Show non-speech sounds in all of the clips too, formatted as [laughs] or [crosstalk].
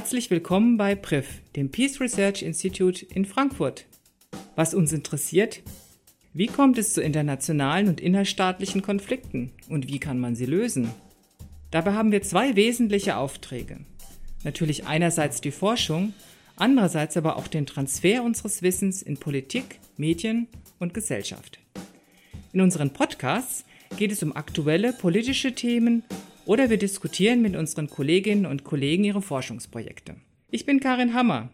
Herzlich willkommen bei PRIF, dem Peace Research Institute in Frankfurt. Was uns interessiert, wie kommt es zu internationalen und innerstaatlichen Konflikten und wie kann man sie lösen? Dabei haben wir zwei wesentliche Aufträge. Natürlich einerseits die Forschung, andererseits aber auch den Transfer unseres Wissens in Politik, Medien und Gesellschaft. In unseren Podcasts geht es um aktuelle politische Themen oder wir diskutieren mit unseren Kolleginnen und Kollegen ihre Forschungsprojekte. Ich bin Karin Hammer.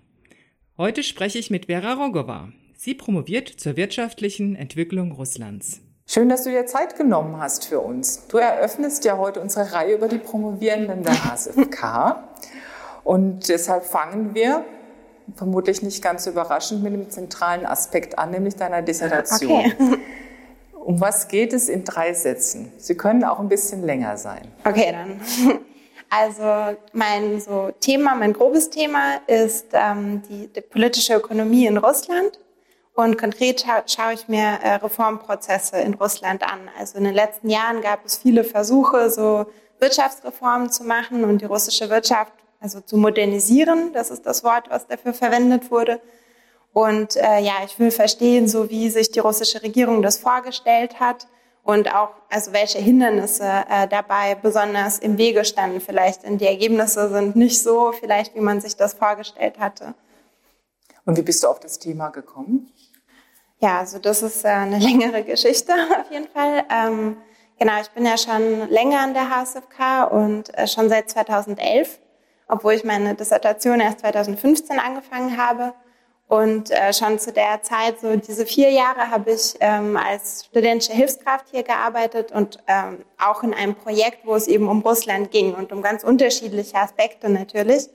Heute spreche ich mit Vera Rogova. Sie promoviert zur wirtschaftlichen Entwicklung Russlands. Schön, dass du dir Zeit genommen hast für uns. Du eröffnest ja heute unsere Reihe über die Promovierenden der HSFK. Und deshalb fangen wir, vermutlich nicht ganz überraschend, mit dem zentralen Aspekt an, nämlich deiner Dissertation. Okay. Um was geht es in drei Sätzen? Sie können auch ein bisschen länger sein. Okay, dann. [laughs] Also mein so Thema, mein grobes Thema ist ähm, die, die, politische Ökonomie in Russland. Und konkret scha schaue ich mir äh, Reformprozesse in Russland an. Also in den letzten Jahren gab es viele Versuche, so Wirtschaftsreformen zu machen und die russische Wirtschaft also zu modernisieren. Das ist das Wort, was dafür verwendet wurde. Und äh, ja, ich will verstehen, so wie sich die russische Regierung das vorgestellt hat und auch, also welche Hindernisse äh, dabei besonders im Wege standen. Vielleicht sind die Ergebnisse sind nicht so, vielleicht wie man sich das vorgestellt hatte. Und wie bist du auf das Thema gekommen? Ja, also das ist äh, eine [laughs] längere Geschichte auf jeden Fall. Ähm, genau, ich bin ja schon länger an der HSFK und äh, schon seit 2011, obwohl ich meine Dissertation erst 2015 angefangen habe. Und äh, schon zu der Zeit, so diese vier Jahre, habe ich ähm, als studentische Hilfskraft hier gearbeitet und ähm, auch in einem Projekt, wo es eben um Russland ging und um ganz unterschiedliche Aspekte natürlich.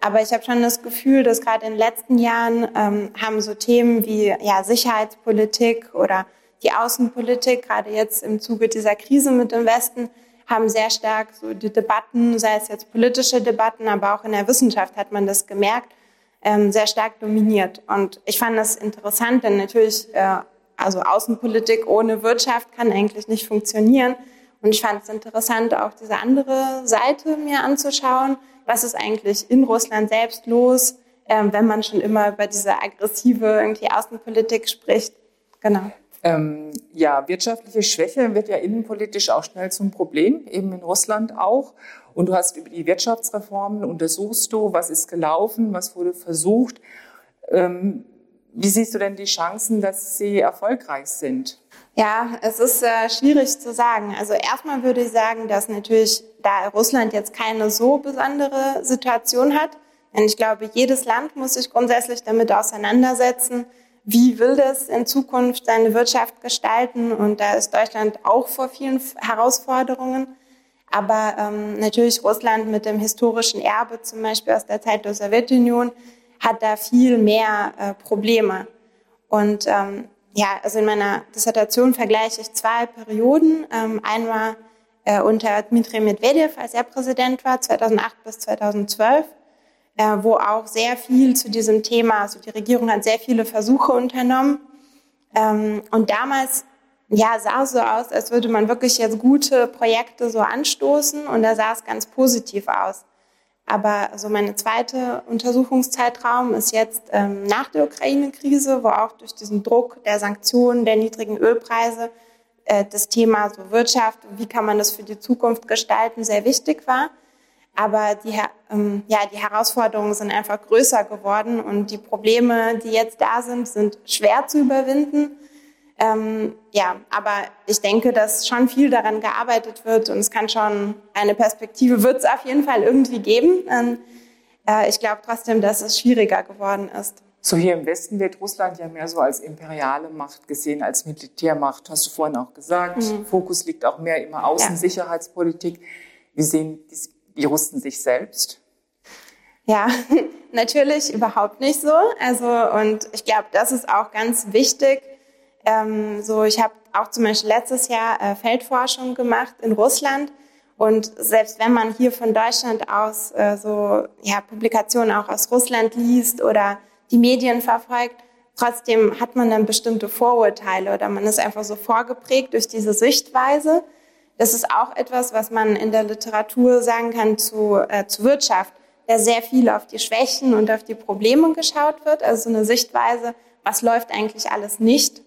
Aber ich habe schon das Gefühl, dass gerade in den letzten Jahren ähm, haben so Themen wie ja, Sicherheitspolitik oder die Außenpolitik, gerade jetzt im Zuge dieser Krise mit dem Westen, haben sehr stark so die Debatten, sei es jetzt politische Debatten, aber auch in der Wissenschaft hat man das gemerkt, ähm, sehr stark dominiert. Und ich fand das interessant, denn natürlich, äh, also Außenpolitik ohne Wirtschaft kann eigentlich nicht funktionieren. Und ich fand es interessant, auch diese andere Seite mir anzuschauen. Was ist eigentlich in Russland selbst los, ähm, wenn man schon immer über diese aggressive irgendwie Außenpolitik spricht? Genau. Ähm, ja, wirtschaftliche Schwäche wird ja innenpolitisch auch schnell zum Problem, eben in Russland auch. Und du hast über die Wirtschaftsreformen untersuchst du, was ist gelaufen, was wurde versucht. Ähm, wie siehst du denn die Chancen, dass sie erfolgreich sind? Ja, es ist äh, schwierig zu sagen. Also erstmal würde ich sagen, dass natürlich, da Russland jetzt keine so besondere Situation hat, denn ich glaube, jedes Land muss sich grundsätzlich damit auseinandersetzen, wie will das in Zukunft seine Wirtschaft gestalten? Und da ist Deutschland auch vor vielen Herausforderungen. Aber ähm, natürlich Russland mit dem historischen Erbe, zum Beispiel aus der Zeit der Sowjetunion, hat da viel mehr äh, Probleme. Und ähm, ja, also in meiner Dissertation vergleiche ich zwei Perioden. Ähm, einmal äh, unter Dmitri Medvedev, als er Präsident war, 2008 bis 2012 äh, wo auch sehr viel zu diesem Thema, also die Regierung hat sehr viele Versuche unternommen. Ähm, und damals ja, sah so aus, als würde man wirklich jetzt gute Projekte so anstoßen und da sah es ganz positiv aus. Aber so meine zweite Untersuchungszeitraum ist jetzt ähm, nach der Ukraine-Krise, wo auch durch diesen Druck der Sanktionen, der niedrigen Ölpreise äh, das Thema so Wirtschaft, wie kann man das für die Zukunft gestalten, sehr wichtig war. Aber die, ähm, ja, die Herausforderungen sind einfach größer geworden und die Probleme, die jetzt da sind, sind schwer zu überwinden. Ähm, ja, aber ich denke, dass schon viel daran gearbeitet wird und es kann schon eine Perspektive wird es auf jeden Fall irgendwie geben. Ähm, äh, ich glaube trotzdem, dass es schwieriger geworden ist. So hier im Westen wird Russland ja mehr so als imperiale Macht gesehen, als Militärmacht, hast du vorhin auch gesagt. Mhm. Fokus liegt auch mehr immer Außensicherheitspolitik. Wie sehen die die Russen sich selbst? Ja, [laughs] natürlich überhaupt nicht so. Also und ich glaube, das ist auch ganz wichtig. Ähm, so, ich habe auch zum Beispiel letztes Jahr äh, Feldforschung gemacht in Russland und selbst wenn man hier von Deutschland aus äh, so ja Publikationen auch aus Russland liest oder die Medien verfolgt, trotzdem hat man dann bestimmte Vorurteile oder man ist einfach so vorgeprägt durch diese Sichtweise. Das ist auch etwas, was man in der Literatur sagen kann zu, äh, zu Wirtschaft. sehr viel auf die Schwächen und auf die Probleme geschaut wird. Also so eine Sichtweise, was läuft eigentlich alles nicht.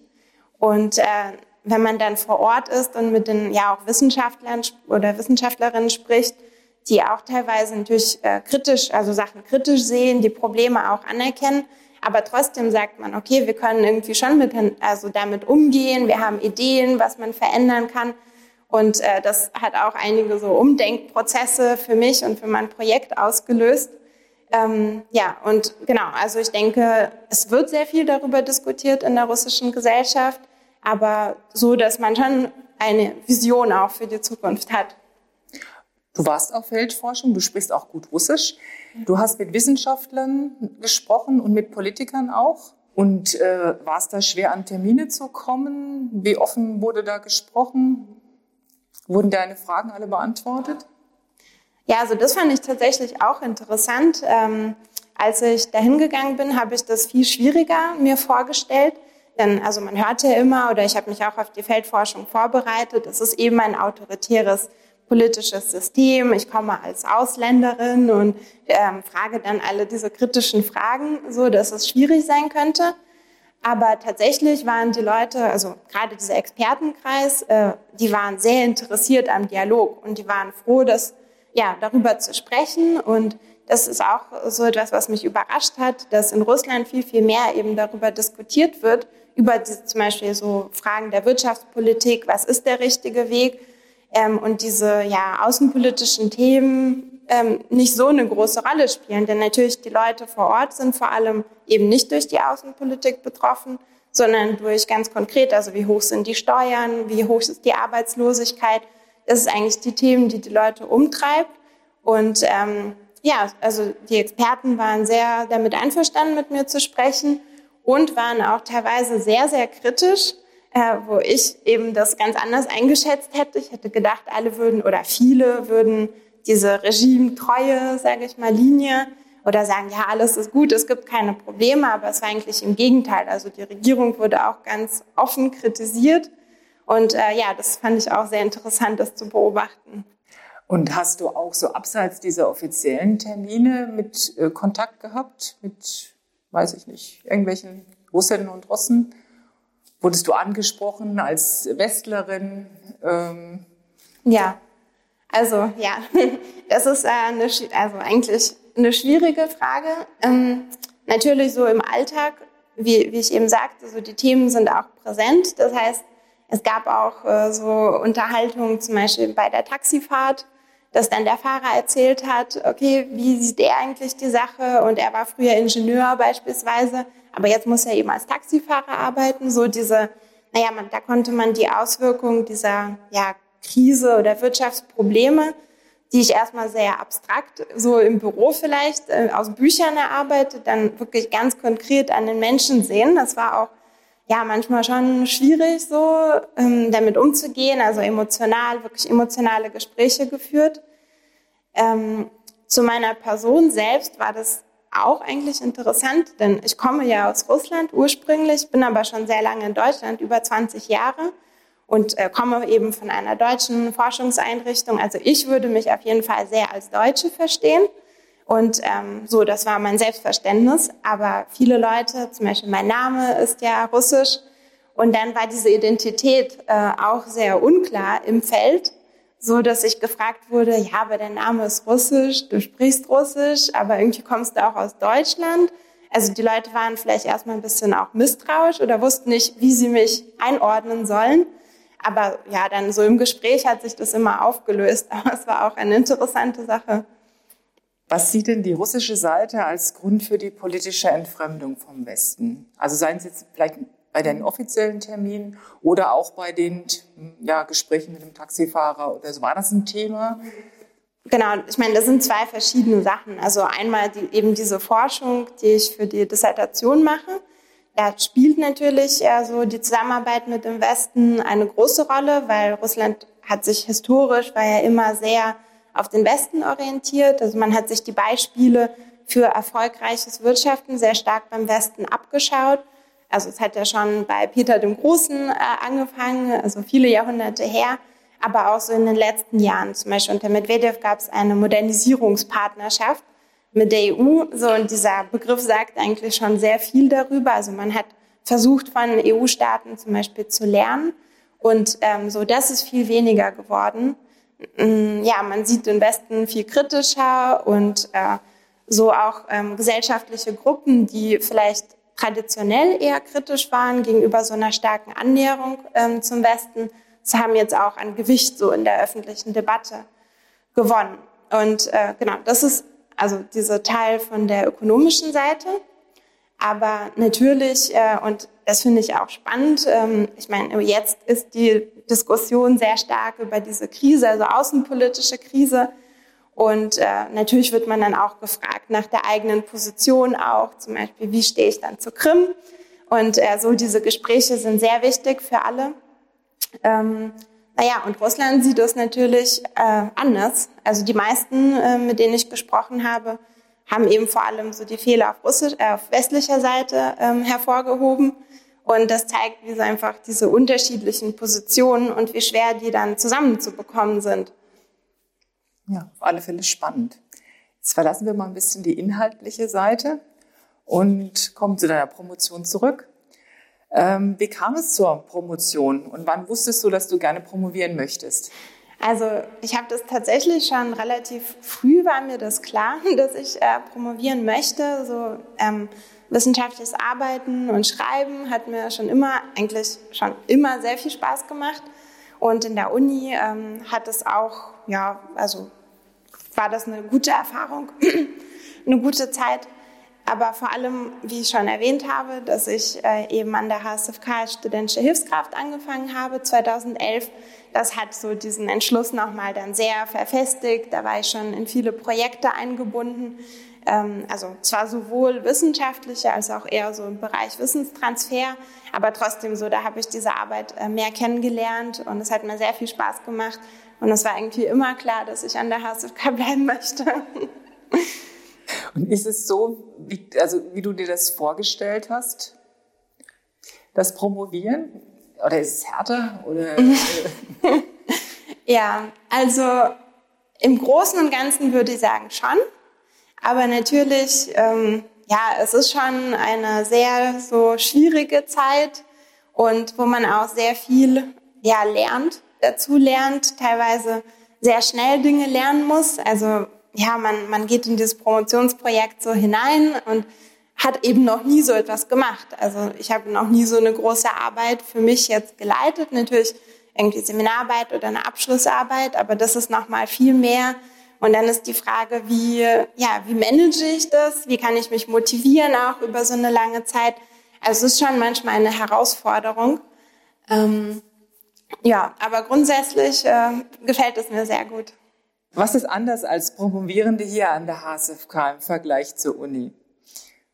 Und äh, wenn man dann vor Ort ist und mit den ja auch Wissenschaftlern oder Wissenschaftlerinnen spricht, die auch teilweise natürlich äh, kritisch, also Sachen kritisch sehen, die Probleme auch anerkennen, aber trotzdem sagt man, okay, wir können irgendwie schon mit, also damit umgehen, wir haben Ideen, was man verändern kann. Und äh, das hat auch einige so Umdenkprozesse für mich und für mein Projekt ausgelöst. Ähm, ja, und genau, also ich denke, es wird sehr viel darüber diskutiert in der russischen Gesellschaft, aber so, dass man schon eine Vision auch für die Zukunft hat. Du warst auf Feldforschung, du sprichst auch gut Russisch. Du hast mit Wissenschaftlern gesprochen und mit Politikern auch. Und äh, war es da schwer, an Termine zu kommen? Wie offen wurde da gesprochen? Wurden deine Fragen alle beantwortet? Ja, also das fand ich tatsächlich auch interessant. Ähm, als ich dahin gegangen bin, habe ich das viel schwieriger mir vorgestellt. Denn also man hört ja immer, oder ich habe mich auch auf die Feldforschung vorbereitet, es ist eben ein autoritäres politisches System. Ich komme als Ausländerin und ähm, frage dann alle diese kritischen Fragen, so dass es schwierig sein könnte. Aber tatsächlich waren die Leute, also gerade dieser Expertenkreis, äh, die waren sehr interessiert am Dialog und die waren froh, dass ja darüber zu sprechen. Und das ist auch so etwas, was mich überrascht hat, dass in Russland viel viel mehr eben darüber diskutiert wird über die, zum Beispiel so Fragen der Wirtschaftspolitik, was ist der richtige Weg ähm, und diese ja, außenpolitischen Themen ähm, nicht so eine große Rolle spielen. Denn natürlich die Leute vor Ort sind vor allem eben nicht durch die Außenpolitik betroffen, sondern durch ganz konkret, also wie hoch sind die Steuern, wie hoch ist die Arbeitslosigkeit. Das ist eigentlich die Themen, die die Leute umtreibt. Und ähm, ja, also die Experten waren sehr damit einverstanden, mit mir zu sprechen und waren auch teilweise sehr, sehr kritisch äh, wo ich eben das ganz anders eingeschätzt hätte. Ich hätte gedacht, alle würden oder viele würden diese regimetreue, sage ich mal, Linie oder sagen, ja, alles ist gut, es gibt keine Probleme, aber es war eigentlich im Gegenteil. Also die Regierung wurde auch ganz offen kritisiert und äh, ja, das fand ich auch sehr interessant, das zu beobachten. Und hast du auch so abseits dieser offiziellen Termine mit äh, Kontakt gehabt mit, weiß ich nicht, irgendwelchen Russinnen und Russen? Wurdest du angesprochen als Westlerin? Ähm ja, also ja, [laughs] das ist äh, eine, also eigentlich eine schwierige Frage. Ähm, natürlich so im Alltag, wie, wie ich eben sagte, so die Themen sind auch präsent. Das heißt, es gab auch äh, so Unterhaltungen zum Beispiel bei der Taxifahrt, dass dann der Fahrer erzählt hat, okay, wie sieht er eigentlich die Sache? Und er war früher Ingenieur beispielsweise aber jetzt muss er eben als Taxifahrer arbeiten. So diese, naja, man, da konnte man die Auswirkungen dieser ja, Krise oder Wirtschaftsprobleme, die ich erstmal sehr abstrakt, so im Büro vielleicht, äh, aus Büchern erarbeitet, dann wirklich ganz konkret an den Menschen sehen. Das war auch ja manchmal schon schwierig, so ähm, damit umzugehen, also emotional, wirklich emotionale Gespräche geführt. Ähm, zu meiner Person selbst war das auch eigentlich interessant, denn ich komme ja aus Russland ursprünglich, bin aber schon sehr lange in Deutschland, über 20 Jahre und äh, komme eben von einer deutschen Forschungseinrichtung. Also ich würde mich auf jeden Fall sehr als Deutsche verstehen. Und ähm, so, das war mein Selbstverständnis. Aber viele Leute, zum Beispiel mein Name ist ja russisch. Und dann war diese Identität äh, auch sehr unklar im Feld so, dass ich gefragt wurde, ja, aber dein Name ist Russisch, du sprichst Russisch, aber irgendwie kommst du auch aus Deutschland. Also die Leute waren vielleicht erstmal ein bisschen auch misstrauisch oder wussten nicht, wie sie mich einordnen sollen. Aber ja, dann so im Gespräch hat sich das immer aufgelöst. [laughs] Aber es war auch eine interessante Sache. Was sieht denn die russische Seite als Grund für die politische Entfremdung vom Westen? Also seien es jetzt vielleicht bei den offiziellen Terminen oder auch bei den ja, Gesprächen mit dem Taxifahrer oder so. War das ein Thema? Genau, ich meine, das sind zwei verschiedene Sachen. Also einmal die, eben diese Forschung, die ich für die Dissertation mache. Da spielt natürlich ja so die Zusammenarbeit mit dem Westen eine große Rolle, weil Russland hat sich historisch, war ja immer sehr auf den Westen orientiert. Also man hat sich die Beispiele für erfolgreiches Wirtschaften sehr stark beim Westen abgeschaut. Also es hat ja schon bei Peter dem Großen äh, angefangen, also viele Jahrhunderte her, aber auch so in den letzten Jahren. Zum Beispiel unter Medvedev gab es eine Modernisierungspartnerschaft, mit der EU. So, und dieser Begriff sagt eigentlich schon sehr viel darüber. Also man hat versucht von EU-Staaten zum Beispiel zu lernen. Und ähm, so, das ist viel weniger geworden. Mm, ja, man sieht den Westen viel kritischer und äh, so auch ähm, gesellschaftliche Gruppen, die vielleicht traditionell eher kritisch waren gegenüber so einer starken Annäherung ähm, zum Westen, sie haben jetzt auch an Gewicht so in der öffentlichen Debatte gewonnen. Und äh, genau, das ist also dieser Teil von der ökonomischen Seite. Aber natürlich, äh, und das finde ich auch spannend, ähm, ich meine, jetzt ist die Diskussion sehr stark über diese Krise, also außenpolitische Krise. Und äh, natürlich wird man dann auch gefragt nach der eigenen Position auch, zum Beispiel, wie stehe ich dann zu Krim? Und äh, so diese Gespräche sind sehr wichtig für alle. Ähm, naja, und Russland sieht es natürlich äh, anders. Also die meisten, äh, mit denen ich gesprochen habe, haben eben vor allem so die Fehler auf, Russisch, äh, auf westlicher Seite ähm, hervorgehoben. Und das zeigt, wie so einfach diese unterschiedlichen Positionen und wie schwer die dann zusammenzubekommen sind. Ja, auf alle Fälle spannend. Jetzt verlassen wir mal ein bisschen die inhaltliche Seite und kommen zu deiner Promotion zurück. Ähm, wie kam es zur Promotion und wann wusstest du, dass du gerne promovieren möchtest? Also ich habe das tatsächlich schon relativ früh war mir das klar, [laughs] dass ich äh, promovieren möchte. So ähm, wissenschaftliches Arbeiten und Schreiben hat mir schon immer eigentlich schon immer sehr viel Spaß gemacht. Und in der Uni ähm, hat es auch, ja, also war das eine gute Erfahrung, [clears throat] eine gute Zeit. Aber vor allem, wie ich schon erwähnt habe, dass ich äh, eben an der HSFK als studentische Hilfskraft angefangen habe 2011. Das hat so diesen Entschluss nochmal dann sehr verfestigt. Da war ich schon in viele Projekte eingebunden. Ähm, also zwar sowohl wissenschaftliche als auch eher so im Bereich Wissenstransfer, aber trotzdem so, da habe ich diese Arbeit äh, mehr kennengelernt und es hat mir sehr viel Spaß gemacht. Und es war irgendwie immer klar, dass ich an der HSFK [laughs] bleiben möchte. Und ist es so, wie, also wie du dir das vorgestellt hast, das Promovieren? Oder ist es härter? Oder, [laughs] ja, also im Großen und Ganzen würde ich sagen schon. Aber natürlich, ähm, ja, es ist schon eine sehr so schwierige Zeit und wo man auch sehr viel ja, lernt, dazu lernt, teilweise sehr schnell Dinge lernen muss. Also ja, man, man geht in dieses Promotionsprojekt so hinein und hat eben noch nie so etwas gemacht. Also ich habe noch nie so eine große Arbeit für mich jetzt geleitet. Natürlich irgendwie Seminararbeit oder eine Abschlussarbeit, aber das ist noch mal viel mehr. Und dann ist die Frage, wie, ja, wie manage ich das? Wie kann ich mich motivieren auch über so eine lange Zeit? Also es ist schon manchmal eine Herausforderung. Ähm, ja, aber grundsätzlich äh, gefällt es mir sehr gut. Was ist anders als Promovierende hier an der HSFK im Vergleich zur Uni?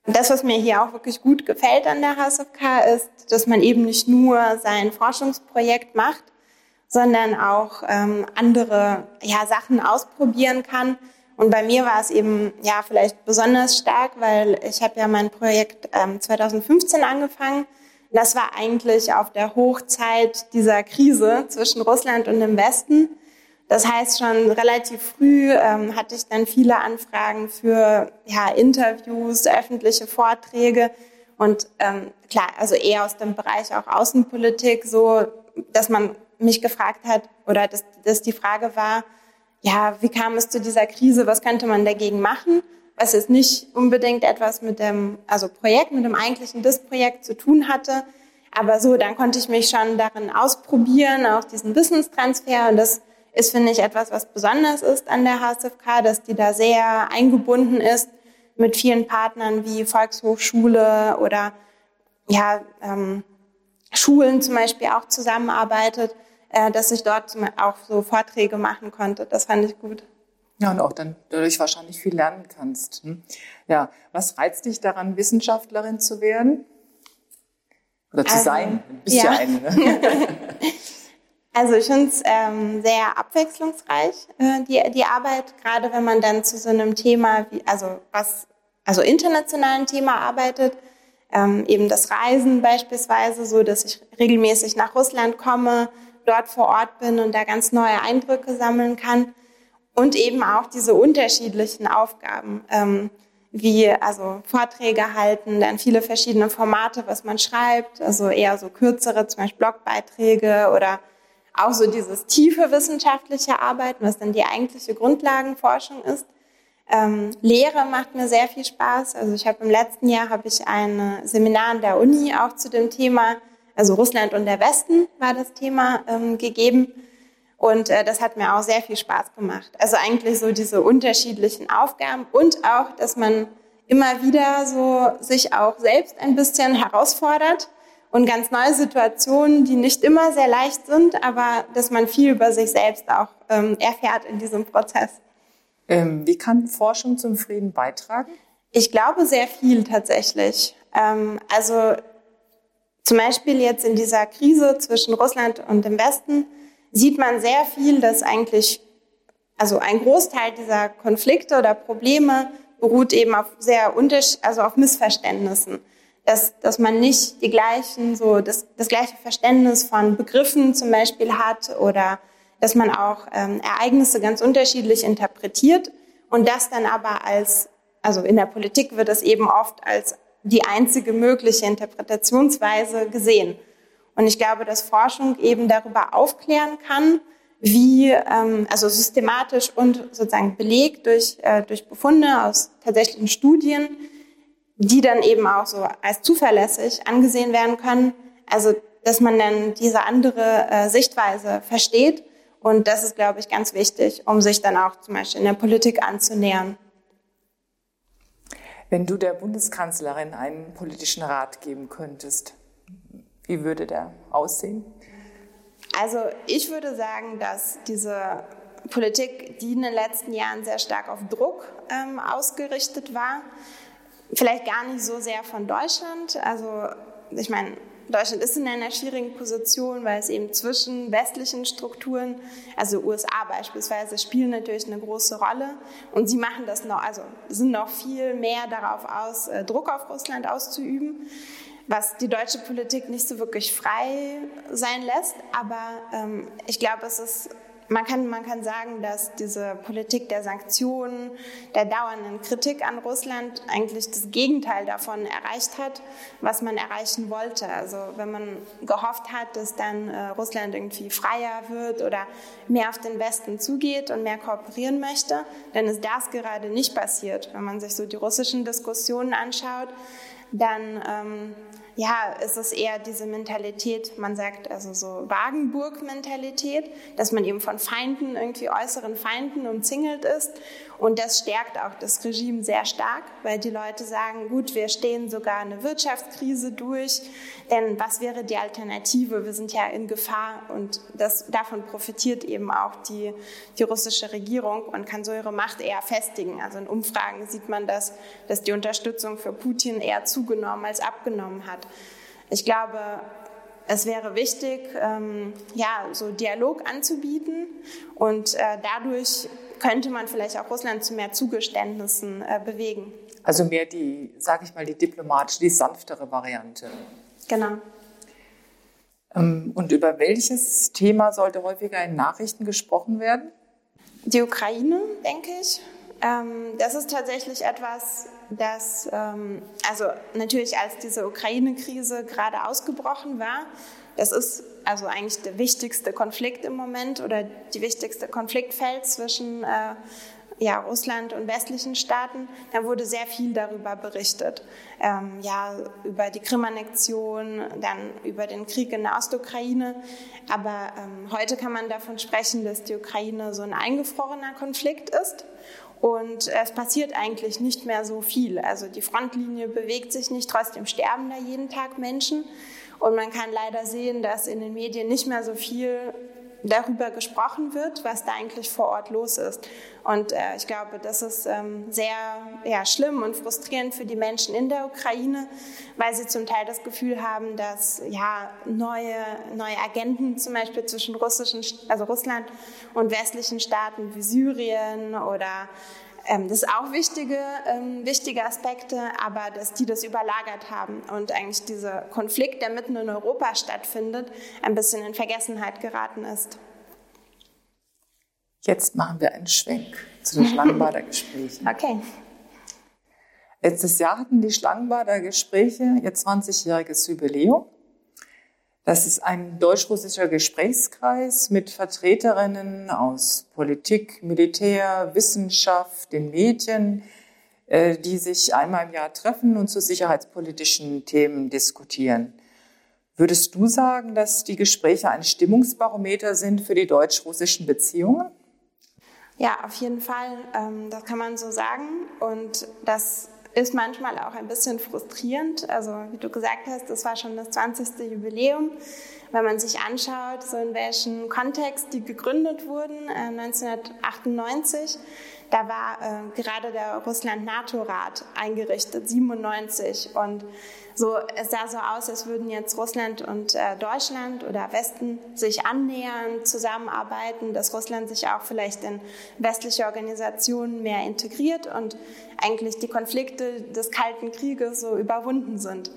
Das, was mir hier auch wirklich gut gefällt an der HSFK, ist, dass man eben nicht nur sein Forschungsprojekt macht, sondern auch ähm, andere ja, Sachen ausprobieren kann. Und bei mir war es eben ja vielleicht besonders stark, weil ich habe ja mein Projekt ähm, 2015 angefangen. Das war eigentlich auf der Hochzeit dieser Krise zwischen Russland und dem Westen. Das heißt, schon relativ früh ähm, hatte ich dann viele Anfragen für ja, Interviews, öffentliche Vorträge und ähm, klar, also eher aus dem Bereich auch Außenpolitik, so dass man mich gefragt hat oder dass, dass die Frage war, ja, wie kam es zu dieser Krise, was könnte man dagegen machen? Was jetzt nicht unbedingt etwas mit dem, also Projekt, mit dem eigentlichen DIS-Projekt zu tun hatte. Aber so, dann konnte ich mich schon darin ausprobieren, auch diesen Wissenstransfer und das ist, finde ich, etwas, was besonders ist an der HSFK, dass die da sehr eingebunden ist mit vielen Partnern wie Volkshochschule oder ja, ähm, Schulen zum Beispiel auch zusammenarbeitet, äh, dass ich dort auch so Vorträge machen konnte. Das fand ich gut. Ja, und auch dann dadurch wahrscheinlich viel lernen kannst. Hm? Ja, was reizt dich daran, Wissenschaftlerin zu werden? Oder zu also, sein? Du bist ja, ja eine. Ne? [laughs] Also ich finde es ähm, sehr abwechslungsreich, äh, die, die Arbeit, gerade wenn man dann zu so einem Thema, wie, also was, also internationalen Thema arbeitet, ähm, eben das Reisen beispielsweise, so dass ich regelmäßig nach Russland komme, dort vor Ort bin und da ganz neue Eindrücke sammeln kann. Und eben auch diese unterschiedlichen Aufgaben, ähm, wie also Vorträge halten, dann viele verschiedene Formate, was man schreibt, also eher so kürzere, zum Beispiel Blogbeiträge oder auch so dieses tiefe wissenschaftliche Arbeiten, was dann die eigentliche Grundlagenforschung ist. Ähm, Lehre macht mir sehr viel Spaß. Also ich habe im letzten Jahr habe ich ein Seminar an der Uni auch zu dem Thema, also Russland und der Westen war das Thema ähm, gegeben. Und äh, das hat mir auch sehr viel Spaß gemacht. Also eigentlich so diese unterschiedlichen Aufgaben und auch, dass man immer wieder so sich auch selbst ein bisschen herausfordert und ganz neue Situationen, die nicht immer sehr leicht sind, aber dass man viel über sich selbst auch ähm, erfährt in diesem Prozess. Ähm, wie kann Forschung zum Frieden beitragen? Ich glaube sehr viel tatsächlich. Ähm, also zum Beispiel jetzt in dieser Krise zwischen Russland und dem Westen sieht man sehr viel, dass eigentlich, also ein Großteil dieser Konflikte oder Probleme beruht eben auf sehr unterschied, also auf Missverständnissen. Dass, dass man nicht die gleichen, so das, das gleiche Verständnis von Begriffen zum Beispiel hat oder dass man auch ähm, Ereignisse ganz unterschiedlich interpretiert und das dann aber als, also in der Politik wird es eben oft als die einzige mögliche Interpretationsweise gesehen. Und ich glaube, dass Forschung eben darüber aufklären kann, wie, ähm, also systematisch und sozusagen belegt durch, äh, durch Befunde aus tatsächlichen Studien, die dann eben auch so als zuverlässig angesehen werden können. Also, dass man dann diese andere äh, Sichtweise versteht. Und das ist, glaube ich, ganz wichtig, um sich dann auch zum Beispiel in der Politik anzunähern. Wenn du der Bundeskanzlerin einen politischen Rat geben könntest, wie würde der aussehen? Also ich würde sagen, dass diese Politik, die in den letzten Jahren sehr stark auf Druck ähm, ausgerichtet war, vielleicht gar nicht so sehr von Deutschland. Also ich meine, Deutschland ist in einer schwierigen Position, weil es eben zwischen westlichen Strukturen, also USA beispielsweise, spielen natürlich eine große Rolle. Und sie machen das noch, also sind noch viel mehr darauf aus, äh, Druck auf Russland auszuüben was die deutsche Politik nicht so wirklich frei sein lässt. Aber ähm, ich glaube, es ist man kann, man kann sagen, dass diese Politik der Sanktionen, der dauernden Kritik an Russland eigentlich das Gegenteil davon erreicht hat, was man erreichen wollte. Also wenn man gehofft hat, dass dann äh, Russland irgendwie freier wird oder mehr auf den Westen zugeht und mehr kooperieren möchte, dann ist das gerade nicht passiert. Wenn man sich so die russischen Diskussionen anschaut, dann ähm, ja, ist es eher diese Mentalität, man sagt also so Wagenburg-Mentalität, dass man eben von Feinden, irgendwie äußeren Feinden umzingelt ist. Und das stärkt auch das Regime sehr stark, weil die Leute sagen, gut, wir stehen sogar eine Wirtschaftskrise durch, denn was wäre die Alternative? Wir sind ja in Gefahr und das, davon profitiert eben auch die, die russische Regierung und kann so ihre Macht eher festigen. Also in Umfragen sieht man das, dass die Unterstützung für Putin eher zugenommen als abgenommen hat. Ich glaube, es wäre wichtig, ähm, ja, so Dialog anzubieten und äh, dadurch könnte man vielleicht auch Russland zu mehr Zugeständnissen äh, bewegen. Also mehr die, sage ich mal, die diplomatische, die sanftere Variante. Genau. Ähm, und über welches Thema sollte häufiger in Nachrichten gesprochen werden? Die Ukraine, denke ich. Ähm, das ist tatsächlich etwas, das, ähm, also natürlich als diese Ukraine-Krise gerade ausgebrochen war, das ist also eigentlich der wichtigste Konflikt im Moment oder die wichtigste Konfliktfeld zwischen äh, ja, Russland und westlichen Staaten, da wurde sehr viel darüber berichtet. Ähm, ja, über die Krim-Annexion, dann über den Krieg in der Ostukraine. Aber ähm, heute kann man davon sprechen, dass die Ukraine so ein eingefrorener Konflikt ist. Und es passiert eigentlich nicht mehr so viel. Also die Frontlinie bewegt sich nicht, trotzdem sterben da jeden Tag Menschen. Und man kann leider sehen, dass in den Medien nicht mehr so viel darüber gesprochen wird, was da eigentlich vor Ort los ist. Und äh, ich glaube, das ist ähm, sehr ja, schlimm und frustrierend für die Menschen in der Ukraine, weil sie zum Teil das Gefühl haben, dass ja, neue, neue Agenten zum Beispiel zwischen russischen, also Russland und westlichen Staaten wie Syrien oder das ist auch wichtige, ähm, wichtige Aspekte, aber dass die das überlagert haben und eigentlich dieser Konflikt, der mitten in Europa stattfindet, ein bisschen in Vergessenheit geraten ist. Jetzt machen wir einen Schwenk zu den Schlangenbader Gesprächen. [laughs] Okay. Letztes Jahr hatten die Schlangenbader Gespräche ihr 20-jähriges Jubiläum. Das ist ein deutsch-russischer Gesprächskreis mit Vertreterinnen aus Politik, Militär, Wissenschaft, den Medien, äh, die sich einmal im Jahr treffen und zu sicherheitspolitischen Themen diskutieren. Würdest du sagen, dass die Gespräche ein Stimmungsbarometer sind für die deutsch-russischen Beziehungen? Ja, auf jeden Fall. Ähm, das kann man so sagen. Und das ist manchmal auch ein bisschen frustrierend. Also wie du gesagt hast, das war schon das 20. Jubiläum. Wenn man sich anschaut, so in welchem Kontext die gegründet wurden, äh, 1998, da war äh, gerade der Russland-NATO-Rat eingerichtet, 97. Und so, es sah so aus, als würden jetzt Russland und äh, Deutschland oder Westen sich annähern, zusammenarbeiten, dass Russland sich auch vielleicht in westliche Organisationen mehr integriert und eigentlich die Konflikte des Kalten Krieges so überwunden sind.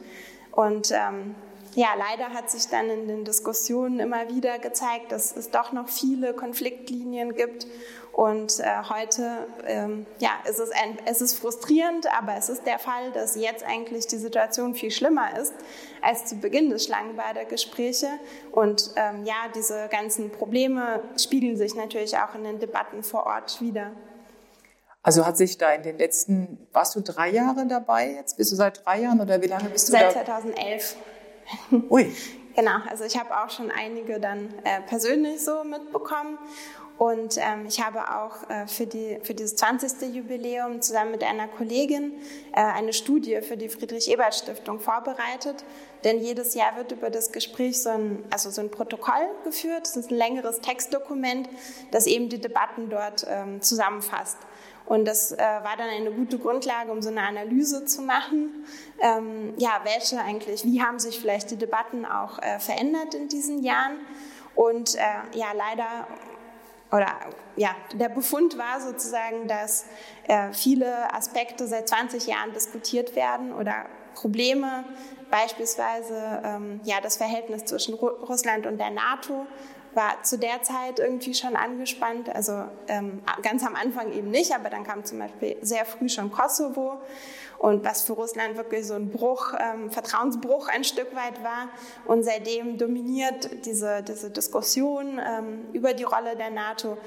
Und ähm, ja, leider hat sich dann in den Diskussionen immer wieder gezeigt, dass es doch noch viele Konfliktlinien gibt. Und äh, heute ähm, ja, ist es, ein, es ist frustrierend, aber es ist der Fall, dass jetzt eigentlich die Situation viel schlimmer ist als zu Beginn des Schlangenbader Gespräche. Und ähm, ja, diese ganzen Probleme spiegeln sich natürlich auch in den Debatten vor Ort wieder. Also hat sich da in den letzten, warst du drei Jahre dabei jetzt? Bist du seit drei Jahren oder wie lange bist du seit da? Seit 2011. Ui. [laughs] Genau, also ich habe auch schon einige dann äh, persönlich so mitbekommen. Und ähm, ich habe auch äh, für, die, für dieses 20. Jubiläum zusammen mit einer Kollegin äh, eine Studie für die Friedrich-Ebert-Stiftung vorbereitet. Denn jedes Jahr wird über das Gespräch so ein, also so ein Protokoll geführt. Das ist ein längeres Textdokument, das eben die Debatten dort ähm, zusammenfasst. Und das äh, war dann eine gute Grundlage, um so eine Analyse zu machen. Ähm, ja, welche eigentlich, wie haben sich vielleicht die Debatten auch äh, verändert in diesen Jahren? Und äh, ja, leider oder ja, der Befund war sozusagen, dass äh, viele Aspekte seit 20 Jahren diskutiert werden oder Probleme, beispielsweise ähm, ja, das Verhältnis zwischen Ru Russland und der NATO war zu der Zeit irgendwie schon angespannt. Also ähm, ganz am Anfang eben nicht, aber dann kam zum Beispiel sehr früh schon Kosovo und was für Russland wirklich so ein Bruch, ähm, Vertrauensbruch ein Stück weit war. Und seitdem dominiert diese, diese Diskussion ähm, über die Rolle der NATO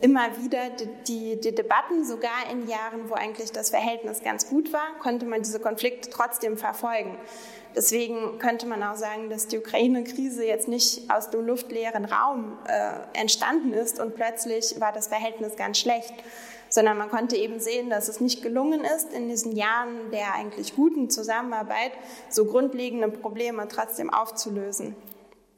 immer wieder die, die, die, Debatten, sogar in Jahren, wo eigentlich das Verhältnis ganz gut war, konnte man diese Konflikte trotzdem verfolgen. Deswegen könnte man auch sagen, dass die Ukraine-Krise jetzt nicht aus dem luftleeren Raum äh, entstanden ist und plötzlich war das Verhältnis ganz schlecht, sondern man konnte eben sehen, dass es nicht gelungen ist, in diesen Jahren der eigentlich guten Zusammenarbeit so grundlegende Probleme trotzdem aufzulösen.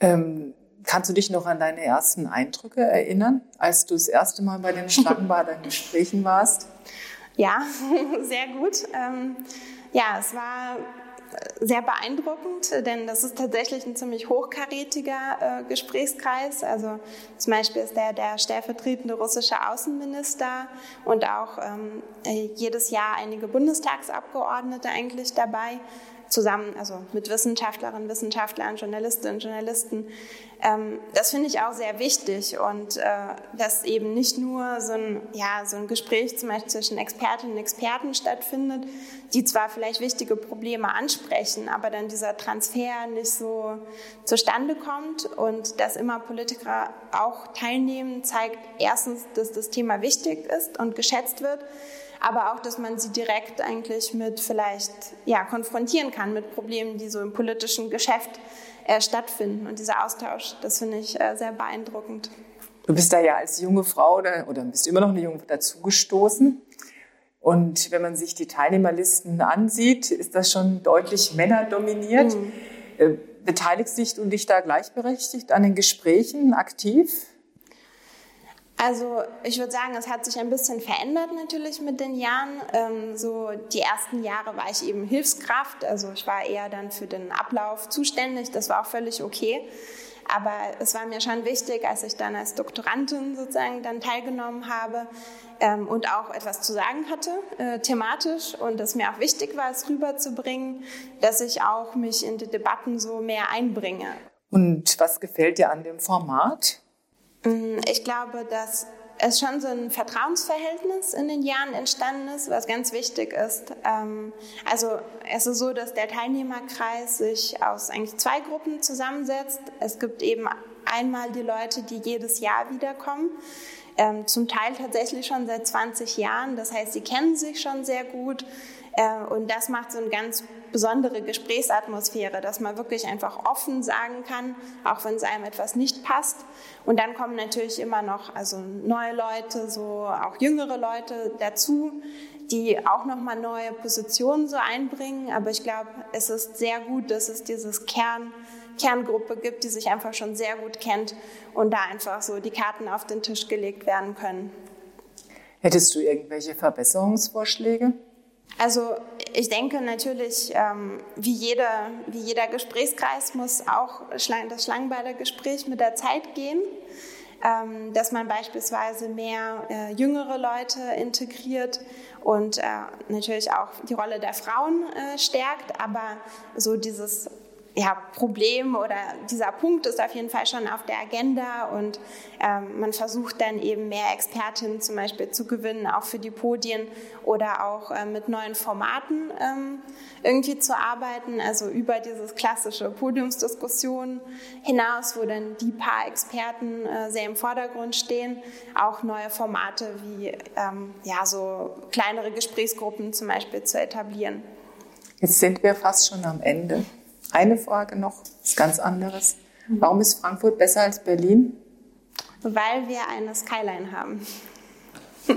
Ähm, kannst du dich noch an deine ersten Eindrücke erinnern, als du das erste Mal bei den [laughs] Schlangenbader Gesprächen warst? Ja, [laughs] sehr gut. Ähm, ja, es war sehr beeindruckend, denn das ist tatsächlich ein ziemlich hochkarätiger äh, Gesprächskreis. Also zum Beispiel ist der der stellvertretende russische Außenminister und auch ähm, jedes Jahr einige Bundestagsabgeordnete eigentlich dabei zusammen, also mit Wissenschaftlerinnen, Wissenschaftlern, Journalistinnen, Journalisten. Ähm, das finde ich auch sehr wichtig und äh, dass eben nicht nur so ein, ja, so ein Gespräch zum Beispiel zwischen Expertinnen und Experten stattfindet, die zwar vielleicht wichtige Probleme ansprechen, aber dann dieser Transfer nicht so zustande kommt und dass immer Politiker auch teilnehmen, zeigt erstens, dass das Thema wichtig ist und geschätzt wird aber auch, dass man sie direkt eigentlich mit vielleicht ja, konfrontieren kann mit Problemen, die so im politischen Geschäft äh, stattfinden. Und dieser Austausch, das finde ich äh, sehr beeindruckend. Du bist da ja als junge Frau oder, oder bist immer noch eine junge dazugestoßen. Und wenn man sich die Teilnehmerlisten ansieht, ist das schon deutlich männerdominiert. Mhm. Äh, beteiligst du dich da gleichberechtigt an den Gesprächen aktiv? Also ich würde sagen, es hat sich ein bisschen verändert natürlich mit den Jahren. Ähm, so die ersten Jahre war ich eben Hilfskraft, also ich war eher dann für den Ablauf zuständig. Das war auch völlig okay. Aber es war mir schon wichtig, als ich dann als Doktorandin sozusagen dann teilgenommen habe ähm, und auch etwas zu sagen hatte, äh, thematisch, und es mir auch wichtig war, es rüberzubringen, dass ich auch mich in die Debatten so mehr einbringe. Und was gefällt dir an dem Format? Mm, ich glaube, dass es schon so ein Vertrauensverhältnis in den Jahren entstanden ist, was ganz wichtig ist. Ähm, also es ist so, dass der Teilnehmerkreis sich aus eigentlich zwei Gruppen zusammensetzt. Es gibt eben einmal die Leute, die jedes Jahr wiederkommen, ähm, zum Teil tatsächlich schon seit 20 Jahren. Das heißt, sie kennen sich schon sehr gut. Äh, und das macht so eine ganz besondere Gesprächsatmosphäre, dass man wirklich einfach offen sagen kann, auch wenn es einem etwas nicht passt. Und dann kommen natürlich immer noch also neue Leute, so auch jüngere Leute dazu, die auch nochmal neue Positionen so einbringen. Aber ich glaube, es ist sehr gut, dass es dieses Kern, Kerngruppe gibt, die sich einfach schon sehr gut kennt und da einfach so die Karten auf den Tisch gelegt werden können. Hättest du irgendwelche Verbesserungsvorschläge? Also ich denke natürlich, ähm, wie, jeder, wie jeder Gesprächskreis muss auch das Schlangenbader-Gespräch mit der Zeit gehen. Ähm, dass man beispielsweise mehr äh, jüngere Leute integriert und äh, natürlich auch die Rolle der Frauen äh, stärkt, aber so dieses ja, Problem oder dieser Punkt ist auf jeden Fall schon auf der Agenda und ähm, man versucht dann eben mehr Expertinnen zum Beispiel zu gewinnen, auch für die Podien oder auch äh, mit neuen Formaten ähm, irgendwie zu arbeiten, also über dieses klassische Podiumsdiskussion hinaus, wo dann die paar Experten äh, sehr im Vordergrund stehen, auch neue Formate wie ähm, ja, so kleinere Gesprächsgruppen zum Beispiel zu etablieren. Jetzt sind wir fast schon am Ende. Eine Frage noch, ist ganz anderes. Warum ist Frankfurt besser als Berlin? Weil wir eine Skyline haben. [laughs]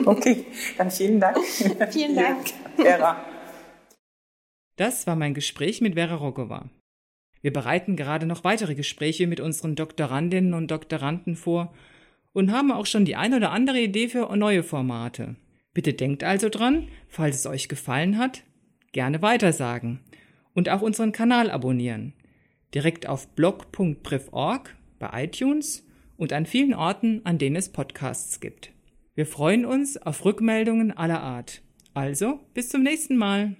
Okay, dann vielen Dank. [laughs] vielen Dank. Vera. Das war mein Gespräch mit Vera Rogova. Wir bereiten gerade noch weitere Gespräche mit unseren Doktorandinnen und Doktoranden vor und haben auch schon die ein oder andere Idee für neue Formate. Bitte denkt also dran, falls es euch gefallen hat, gerne weitersagen und auch unseren Kanal abonnieren. Direkt auf blog.priv.org, bei iTunes und an vielen Orten, an denen es Podcasts gibt. Wir freuen uns auf Rückmeldungen aller Art. Also, bis zum nächsten Mal.